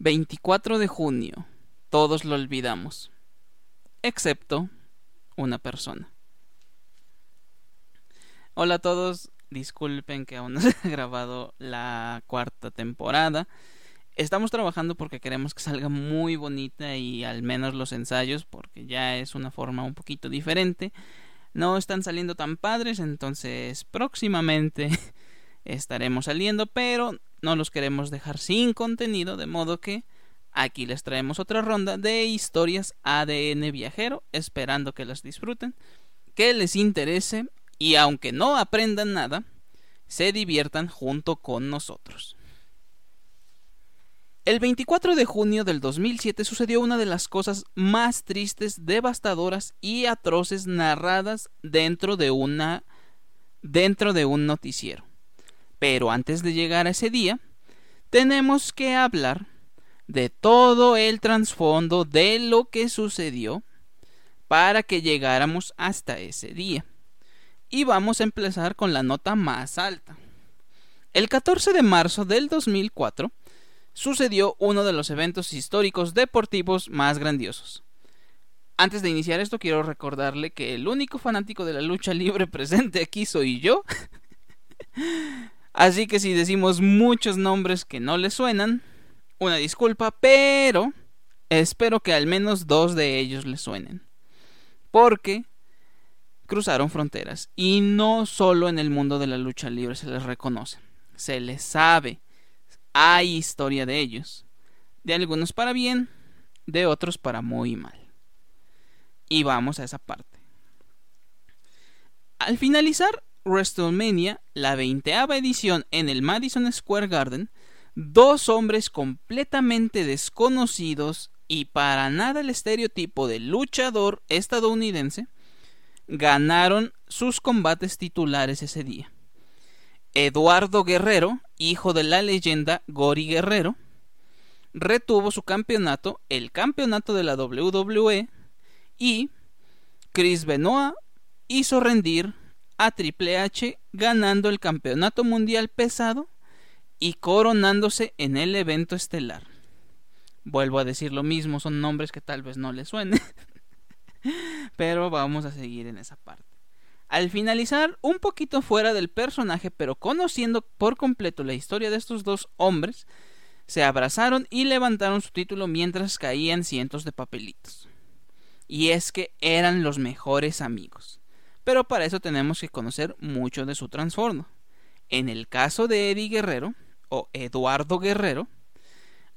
24 de junio. Todos lo olvidamos. Excepto una persona. Hola a todos. Disculpen que aún no se ha grabado la cuarta temporada. Estamos trabajando porque queremos que salga muy bonita y al menos los ensayos, porque ya es una forma un poquito diferente. No están saliendo tan padres, entonces próximamente estaremos saliendo, pero no los queremos dejar sin contenido, de modo que aquí les traemos otra ronda de historias ADN viajero, esperando que las disfruten, que les interese y aunque no aprendan nada, se diviertan junto con nosotros. El 24 de junio del 2007 sucedió una de las cosas más tristes, devastadoras y atroces narradas dentro de una dentro de un noticiero. Pero antes de llegar a ese día, tenemos que hablar de todo el trasfondo de lo que sucedió para que llegáramos hasta ese día. Y vamos a empezar con la nota más alta. El 14 de marzo del 2004 sucedió uno de los eventos históricos deportivos más grandiosos. Antes de iniciar esto quiero recordarle que el único fanático de la lucha libre presente aquí soy yo. Así que si decimos muchos nombres que no le suenan, una disculpa, pero espero que al menos dos de ellos le suenen. Porque cruzaron fronteras y no solo en el mundo de la lucha libre se les reconoce, se les sabe, hay historia de ellos, de algunos para bien, de otros para muy mal. Y vamos a esa parte. Al finalizar WrestleMania, la veinteava edición en el Madison Square Garden, dos hombres completamente desconocidos y para nada el estereotipo del luchador estadounidense ganaron sus combates titulares ese día. Eduardo Guerrero, hijo de la leyenda Gori Guerrero, retuvo su campeonato, el campeonato de la WWE, y Chris Benoit hizo rendir a Triple H ganando el campeonato mundial pesado y coronándose en el evento estelar. Vuelvo a decir lo mismo, son nombres que tal vez no les suenen, pero vamos a seguir en esa parte. Al finalizar, un poquito fuera del personaje, pero conociendo por completo la historia de estos dos hombres, se abrazaron y levantaron su título mientras caían cientos de papelitos. Y es que eran los mejores amigos. Pero para eso tenemos que conocer mucho de su trasfondo. En el caso de Eddie Guerrero, o Eduardo Guerrero,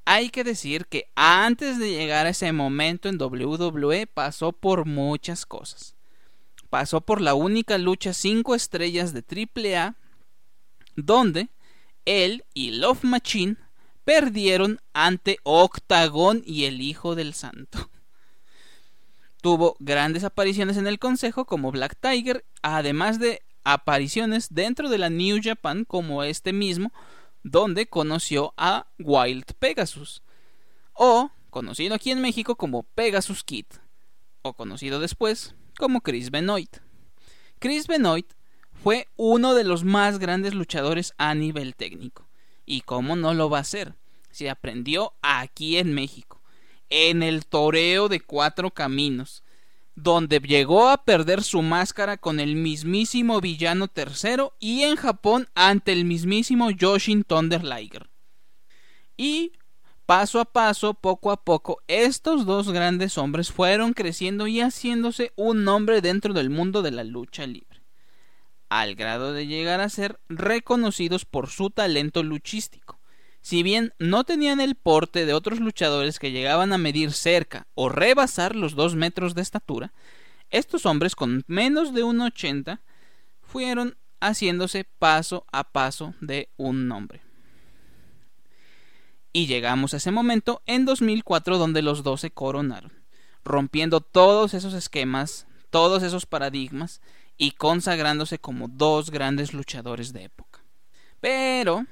hay que decir que antes de llegar a ese momento en WWE pasó por muchas cosas pasó por la única lucha 5 estrellas de AAA, donde él y Love Machine perdieron ante Octagon y el Hijo del Santo. Tuvo grandes apariciones en el Consejo como Black Tiger, además de apariciones dentro de la New Japan como este mismo, donde conoció a Wild Pegasus, o conocido aquí en México como Pegasus Kid, o conocido después como Chris Benoit. Chris Benoit fue uno de los más grandes luchadores a nivel técnico. ¿Y cómo no lo va a hacer? Se aprendió aquí en México, en el toreo de cuatro caminos, donde llegó a perder su máscara con el mismísimo villano tercero y en Japón ante el mismísimo Yoshin Thunder Liger. Y Paso a paso, poco a poco, estos dos grandes hombres fueron creciendo y haciéndose un nombre dentro del mundo de la lucha libre, al grado de llegar a ser reconocidos por su talento luchístico. Si bien no tenían el porte de otros luchadores que llegaban a medir cerca o rebasar los dos metros de estatura, estos hombres con menos de un ochenta fueron haciéndose paso a paso de un nombre. Y llegamos a ese momento en 2004 donde los dos se coronaron, rompiendo todos esos esquemas, todos esos paradigmas y consagrándose como dos grandes luchadores de época. Pero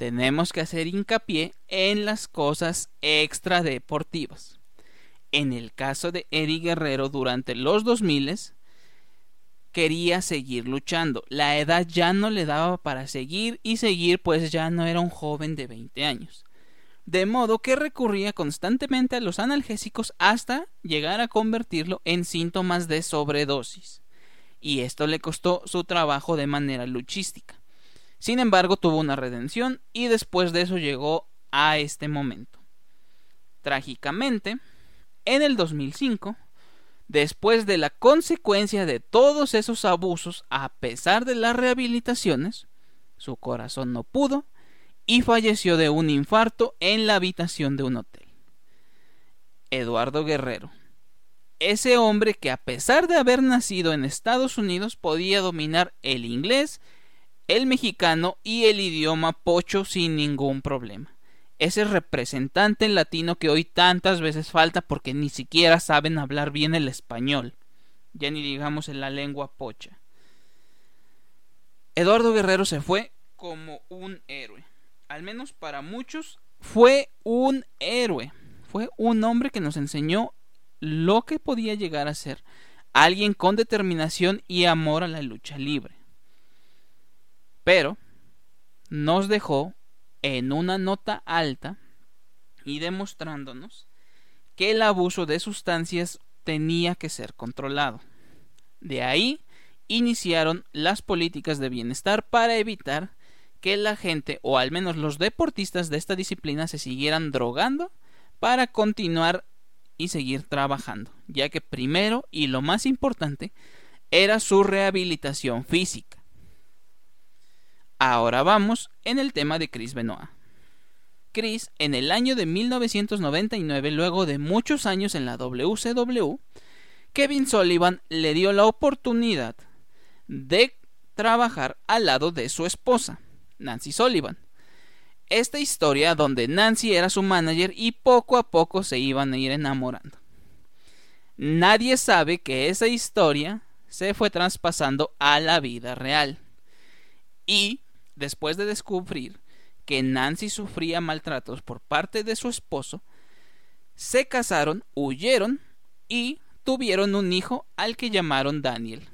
tenemos que hacer hincapié en las cosas extra deportivas. En el caso de Eddie Guerrero durante los 2000 quería seguir luchando. La edad ya no le daba para seguir y seguir pues ya no era un joven de 20 años. de modo que recurría constantemente a los analgésicos hasta llegar a convertirlo en síntomas de sobredosis. Y esto le costó su trabajo de manera luchística. Sin embargo, tuvo una redención y después de eso llegó a este momento. Trágicamente, en el 2005, después de la consecuencia de todos esos abusos, a pesar de las rehabilitaciones, su corazón no pudo y falleció de un infarto en la habitación de un hotel. Eduardo Guerrero. Ese hombre que a pesar de haber nacido en Estados Unidos podía dominar el inglés, el mexicano y el idioma pocho sin ningún problema. Ese representante latino que hoy tantas veces falta porque ni siquiera saben hablar bien el español, ya ni digamos en la lengua pocha. Eduardo Guerrero se fue como un héroe al menos para muchos, fue un héroe. Fue un hombre que nos enseñó lo que podía llegar a ser alguien con determinación y amor a la lucha libre. Pero nos dejó en una nota alta y demostrándonos que el abuso de sustancias tenía que ser controlado. De ahí iniciaron las políticas de bienestar para evitar que la gente, o al menos los deportistas de esta disciplina, se siguieran drogando para continuar y seguir trabajando, ya que primero y lo más importante era su rehabilitación física. Ahora vamos en el tema de Chris Benoit. Chris, en el año de 1999, luego de muchos años en la WCW, Kevin Sullivan le dio la oportunidad de trabajar al lado de su esposa, Nancy Sullivan. Esta historia donde Nancy era su manager y poco a poco se iban a ir enamorando. Nadie sabe que esa historia se fue traspasando a la vida real. Y, después de descubrir que Nancy sufría maltratos por parte de su esposo, se casaron, huyeron y tuvieron un hijo al que llamaron Daniel.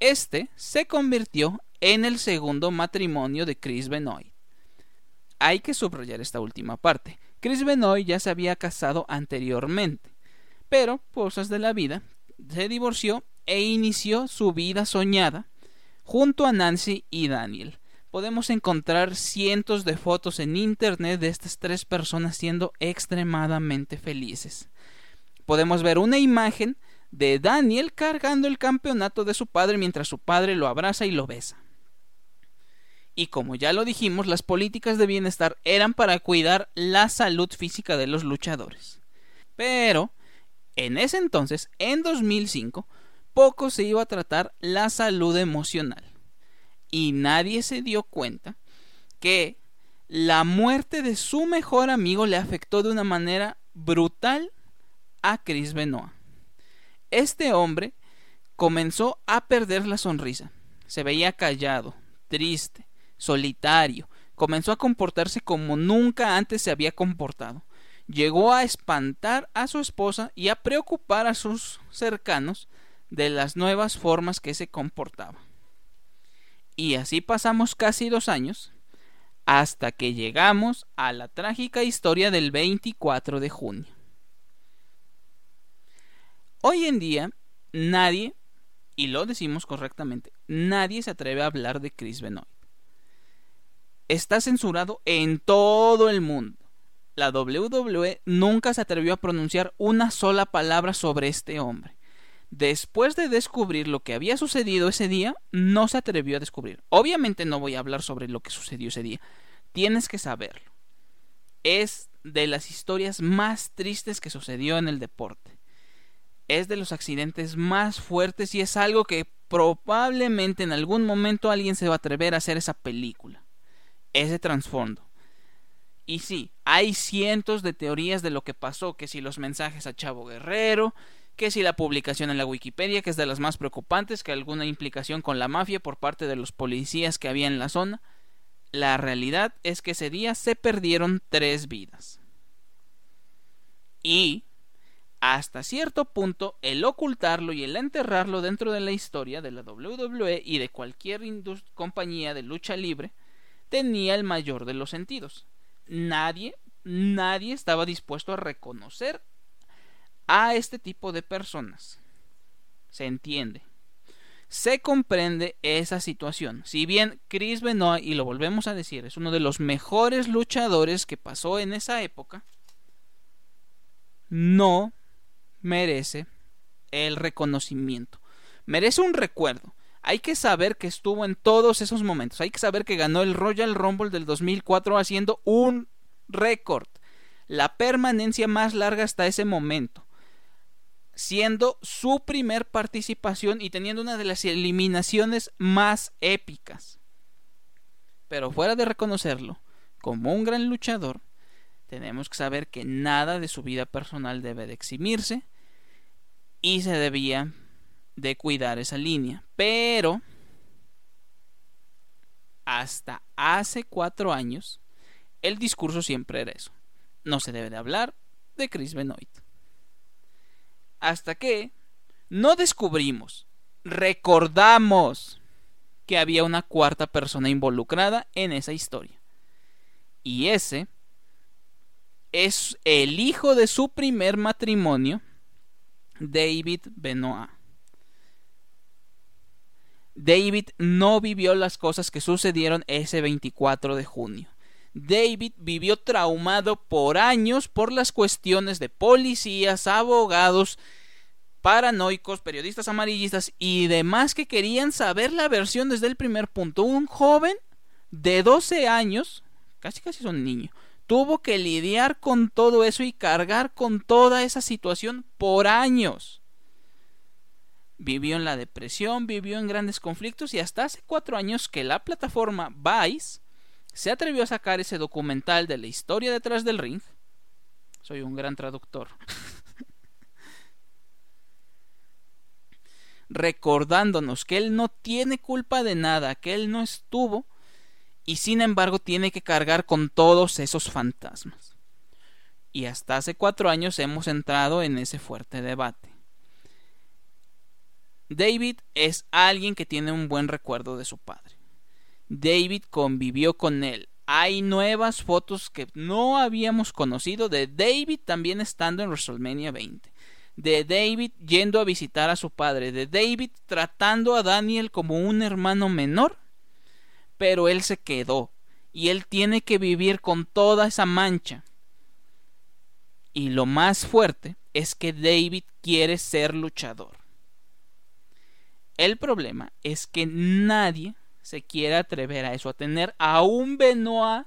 Este se convirtió en el segundo matrimonio de Chris Benoit. Hay que subrayar esta última parte. Chris Benoit ya se había casado anteriormente, pero, cosas de la vida, se divorció e inició su vida soñada junto a Nancy y Daniel. Podemos encontrar cientos de fotos en internet de estas tres personas siendo extremadamente felices. Podemos ver una imagen de Daniel cargando el campeonato de su padre mientras su padre lo abraza y lo besa. Y como ya lo dijimos, las políticas de bienestar eran para cuidar la salud física de los luchadores. Pero, en ese entonces, en 2005, poco se iba a tratar la salud emocional. Y nadie se dio cuenta que la muerte de su mejor amigo le afectó de una manera brutal a Chris Benoit. Este hombre comenzó a perder la sonrisa. Se veía callado, triste, solitario, comenzó a comportarse como nunca antes se había comportado. Llegó a espantar a su esposa y a preocupar a sus cercanos de las nuevas formas que se comportaba. Y así pasamos casi dos años hasta que llegamos a la trágica historia del 24 de junio. Hoy en día nadie, y lo decimos correctamente, nadie se atreve a hablar de Chris Benoit está censurado en todo el mundo. La WWE nunca se atrevió a pronunciar una sola palabra sobre este hombre. Después de descubrir lo que había sucedido ese día, no se atrevió a descubrir. Obviamente no voy a hablar sobre lo que sucedió ese día. Tienes que saberlo. Es de las historias más tristes que sucedió en el deporte. Es de los accidentes más fuertes y es algo que probablemente en algún momento alguien se va a atrever a hacer esa película ese trasfondo. Y sí, hay cientos de teorías de lo que pasó, que si los mensajes a Chavo Guerrero, que si la publicación en la Wikipedia, que es de las más preocupantes, que alguna implicación con la mafia por parte de los policías que había en la zona. La realidad es que ese día se perdieron tres vidas. Y, hasta cierto punto, el ocultarlo y el enterrarlo dentro de la historia de la WWE y de cualquier compañía de lucha libre tenía el mayor de los sentidos. Nadie nadie estaba dispuesto a reconocer a este tipo de personas. Se entiende. Se comprende esa situación. Si bien Chris Benoit, y lo volvemos a decir, es uno de los mejores luchadores que pasó en esa época, no merece el reconocimiento. Merece un recuerdo. Hay que saber que estuvo en todos esos momentos. Hay que saber que ganó el Royal Rumble del 2004 haciendo un récord. La permanencia más larga hasta ese momento. Siendo su primer participación y teniendo una de las eliminaciones más épicas. Pero fuera de reconocerlo como un gran luchador, tenemos que saber que nada de su vida personal debe de eximirse y se debía de cuidar esa línea. Pero hasta hace cuatro años el discurso siempre era eso. No se debe de hablar de Chris Benoit. Hasta que no descubrimos, recordamos que había una cuarta persona involucrada en esa historia. Y ese es el hijo de su primer matrimonio David Benoit. David no vivió las cosas que sucedieron ese 24 de junio. David vivió traumado por años por las cuestiones de policías, abogados, paranoicos, periodistas amarillistas y demás que querían saber la versión desde el primer punto. Un joven de 12 años, casi casi son niño, tuvo que lidiar con todo eso y cargar con toda esa situación por años. Vivió en la depresión, vivió en grandes conflictos y hasta hace cuatro años que la plataforma Vice se atrevió a sacar ese documental de la historia detrás del ring. Soy un gran traductor. recordándonos que él no tiene culpa de nada, que él no estuvo y sin embargo tiene que cargar con todos esos fantasmas. Y hasta hace cuatro años hemos entrado en ese fuerte debate. David es alguien que tiene un buen recuerdo de su padre. David convivió con él. Hay nuevas fotos que no habíamos conocido de David también estando en WrestleMania 20. De David yendo a visitar a su padre. De David tratando a Daniel como un hermano menor pero él se quedó y él tiene que vivir con toda esa mancha. Y lo más fuerte es que David quiere ser luchador. El problema es que nadie se quiere atrever a eso, a tener a un Benoit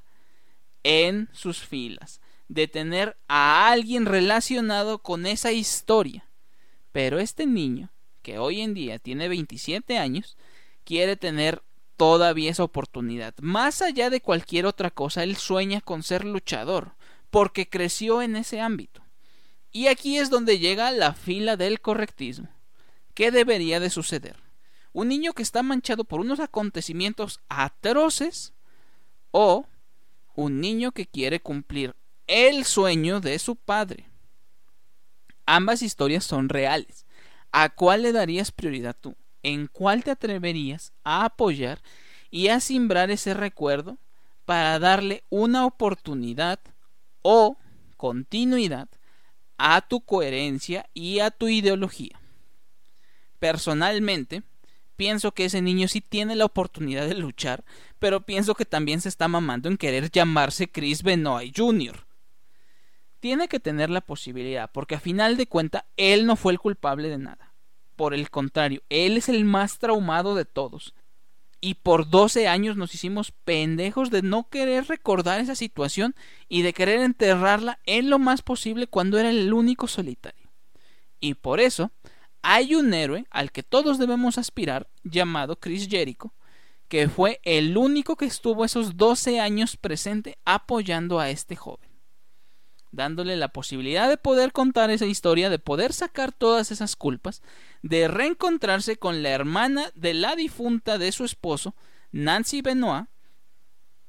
en sus filas, de tener a alguien relacionado con esa historia. Pero este niño, que hoy en día tiene 27 años, quiere tener todavía esa oportunidad. Más allá de cualquier otra cosa, él sueña con ser luchador, porque creció en ese ámbito. Y aquí es donde llega la fila del correctismo. ¿Qué debería de suceder? ¿Un niño que está manchado por unos acontecimientos atroces? ¿O un niño que quiere cumplir el sueño de su padre? Ambas historias son reales. ¿A cuál le darías prioridad tú? en cuál te atreverías a apoyar y a simbrar ese recuerdo para darle una oportunidad o continuidad a tu coherencia y a tu ideología. Personalmente, pienso que ese niño sí tiene la oportunidad de luchar, pero pienso que también se está mamando en querer llamarse Chris Benoit Jr. Tiene que tener la posibilidad, porque a final de cuenta él no fue el culpable de nada. Por el contrario, él es el más traumado de todos. Y por 12 años nos hicimos pendejos de no querer recordar esa situación y de querer enterrarla en lo más posible cuando era el único solitario. Y por eso hay un héroe al que todos debemos aspirar llamado Chris Jericho, que fue el único que estuvo esos 12 años presente apoyando a este joven dándole la posibilidad de poder contar esa historia, de poder sacar todas esas culpas, de reencontrarse con la hermana de la difunta de su esposo, Nancy Benoit,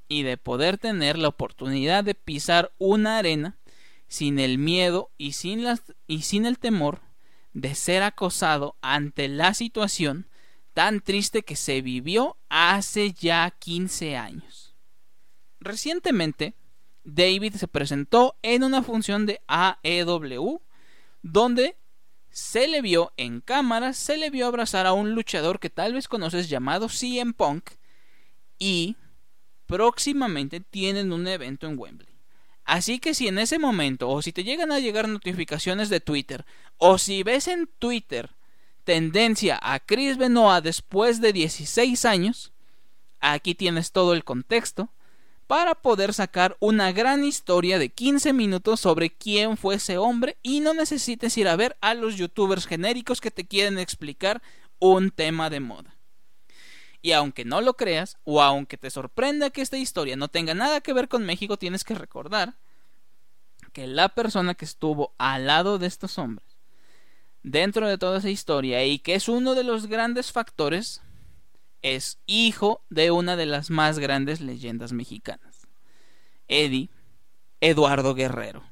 y de poder tener la oportunidad de pisar una arena sin el miedo y sin, y sin el temor de ser acosado ante la situación tan triste que se vivió hace ya 15 años. Recientemente, David se presentó en una función de AEW donde se le vio en cámara, se le vio abrazar a un luchador que tal vez conoces llamado CM Punk y próximamente tienen un evento en Wembley. Así que si en ese momento o si te llegan a llegar notificaciones de Twitter o si ves en Twitter tendencia a Chris Benoit después de 16 años, aquí tienes todo el contexto para poder sacar una gran historia de 15 minutos sobre quién fue ese hombre y no necesites ir a ver a los youtubers genéricos que te quieren explicar un tema de moda. Y aunque no lo creas, o aunque te sorprenda que esta historia no tenga nada que ver con México, tienes que recordar que la persona que estuvo al lado de estos hombres, dentro de toda esa historia, y que es uno de los grandes factores es hijo de una de las más grandes leyendas mexicanas, Eddie Eduardo Guerrero.